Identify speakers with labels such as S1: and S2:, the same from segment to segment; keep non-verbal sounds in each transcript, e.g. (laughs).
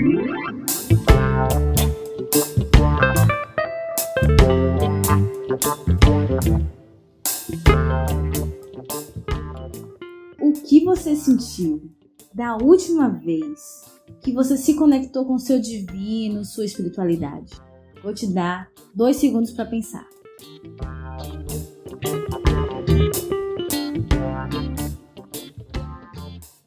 S1: O que você sentiu da última vez que você se conectou com seu divino, sua espiritualidade? Vou te dar dois segundos para pensar.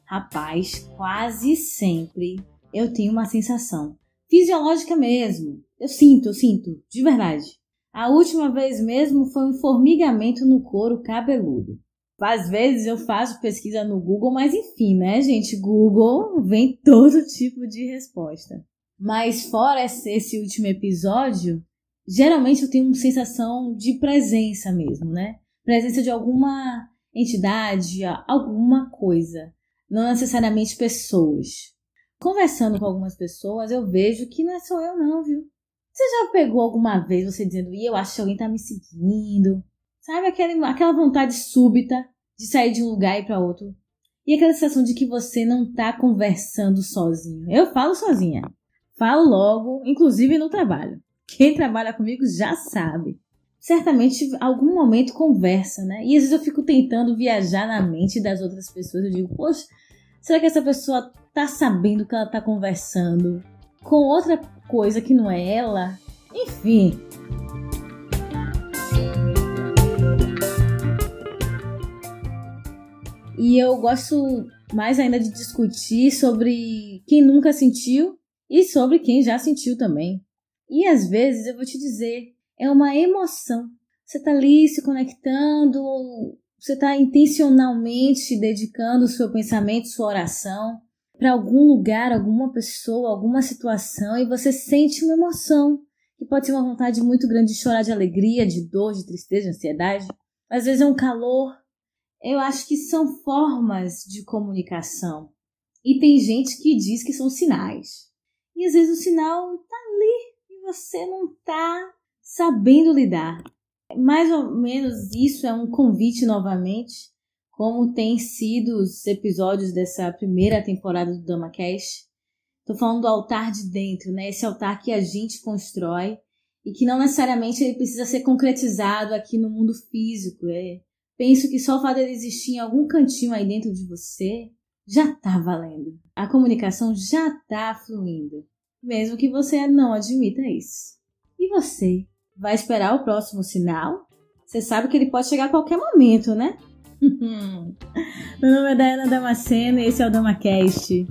S1: Rapaz, quase sempre eu tenho uma sensação fisiológica mesmo. Eu sinto, eu sinto, de verdade. A última vez mesmo foi um formigamento no couro cabeludo. Às vezes eu faço pesquisa no Google, mas enfim, né, gente? Google vem (laughs) todo tipo de resposta. Mas fora esse último episódio, geralmente eu tenho uma sensação de presença mesmo, né? Presença de alguma entidade, alguma coisa, não necessariamente pessoas. Conversando com algumas pessoas, eu vejo que não é só eu não, viu? Você já pegou alguma vez você dizendo, e eu acho que alguém tá me seguindo? Sabe aquela, aquela vontade súbita de sair de um lugar e ir para outro? E aquela sensação de que você não tá conversando sozinho. Eu falo sozinha. Falo logo, inclusive no trabalho. Quem trabalha comigo já sabe. Certamente, algum momento conversa, né? E às vezes eu fico tentando viajar na mente das outras pessoas. Eu digo, poxa, será que essa pessoa tá sabendo que ela tá conversando com outra coisa que não é ela? Enfim, E eu gosto mais ainda de discutir sobre quem nunca sentiu e sobre quem já sentiu também. E às vezes eu vou te dizer, é uma emoção. Você está ali se conectando, você está intencionalmente dedicando o seu pensamento, sua oração para algum lugar, alguma pessoa, alguma situação e você sente uma emoção, que pode ser uma vontade muito grande de chorar de alegria, de dor, de tristeza, de ansiedade. Às vezes é um calor, eu acho que são formas de comunicação. E tem gente que diz que são sinais. E às vezes o sinal tá ali e você não tá sabendo lidar. Mais ou menos isso é um convite novamente, como tem sido os episódios dessa primeira temporada do DamaCast. Tô falando do altar de dentro, né? Esse altar que a gente constrói e que não necessariamente ele precisa ser concretizado aqui no mundo físico. É, Penso que só o fato de existir em algum cantinho aí dentro de você já tá valendo. A comunicação já tá fluindo, mesmo que você não admita isso. E você vai esperar o próximo sinal? Você sabe que ele pode chegar a qualquer momento, né? (laughs) Meu nome é Dayana Damasceno e esse é o DamaCast.